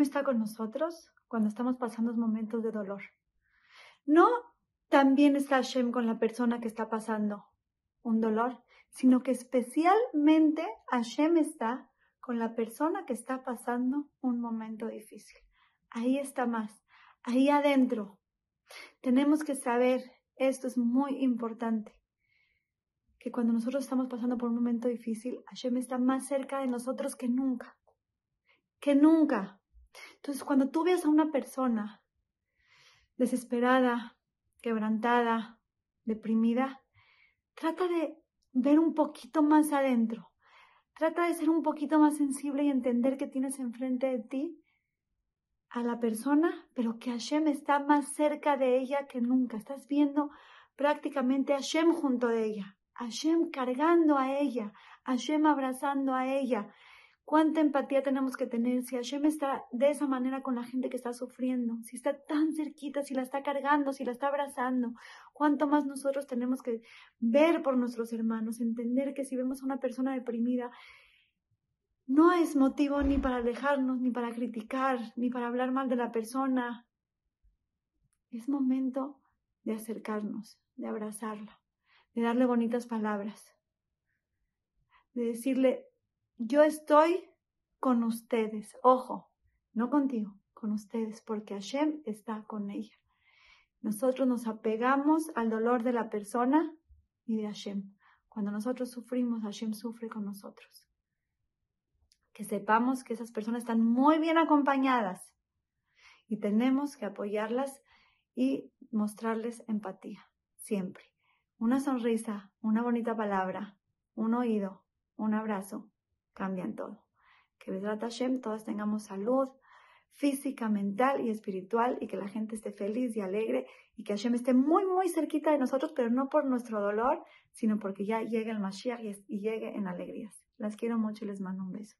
está con nosotros cuando estamos pasando momentos de dolor. No también está Hashem con la persona que está pasando un dolor, sino que especialmente Hashem está con la persona que está pasando un momento difícil. Ahí está más, ahí adentro. Tenemos que saber, esto es muy importante, que cuando nosotros estamos pasando por un momento difícil, Hashem está más cerca de nosotros que nunca, que nunca. Entonces, cuando tú ves a una persona desesperada, quebrantada, deprimida, trata de ver un poquito más adentro. Trata de ser un poquito más sensible y entender que tienes enfrente de ti a la persona, pero que Hashem está más cerca de ella que nunca. Estás viendo prácticamente a Hashem junto de ella, Hashem cargando a ella, Hashem abrazando a ella, ¿Cuánta empatía tenemos que tener si Hashem está de esa manera con la gente que está sufriendo? Si está tan cerquita, si la está cargando, si la está abrazando. ¿Cuánto más nosotros tenemos que ver por nuestros hermanos? Entender que si vemos a una persona deprimida, no es motivo ni para alejarnos, ni para criticar, ni para hablar mal de la persona. Es momento de acercarnos, de abrazarla, de darle bonitas palabras, de decirle, yo estoy con ustedes, ojo, no contigo, con ustedes, porque Hashem está con ella. Nosotros nos apegamos al dolor de la persona y de Hashem. Cuando nosotros sufrimos, Hashem sufre con nosotros. Que sepamos que esas personas están muy bien acompañadas y tenemos que apoyarlas y mostrarles empatía, siempre. Una sonrisa, una bonita palabra, un oído, un abrazo, cambian todo. Que Besrat Hashem todos tengamos salud física, mental y espiritual y que la gente esté feliz y alegre y que Hashem esté muy, muy cerquita de nosotros, pero no por nuestro dolor, sino porque ya llegue el Mashiach y, y llegue en alegrías. Las quiero mucho y les mando un beso.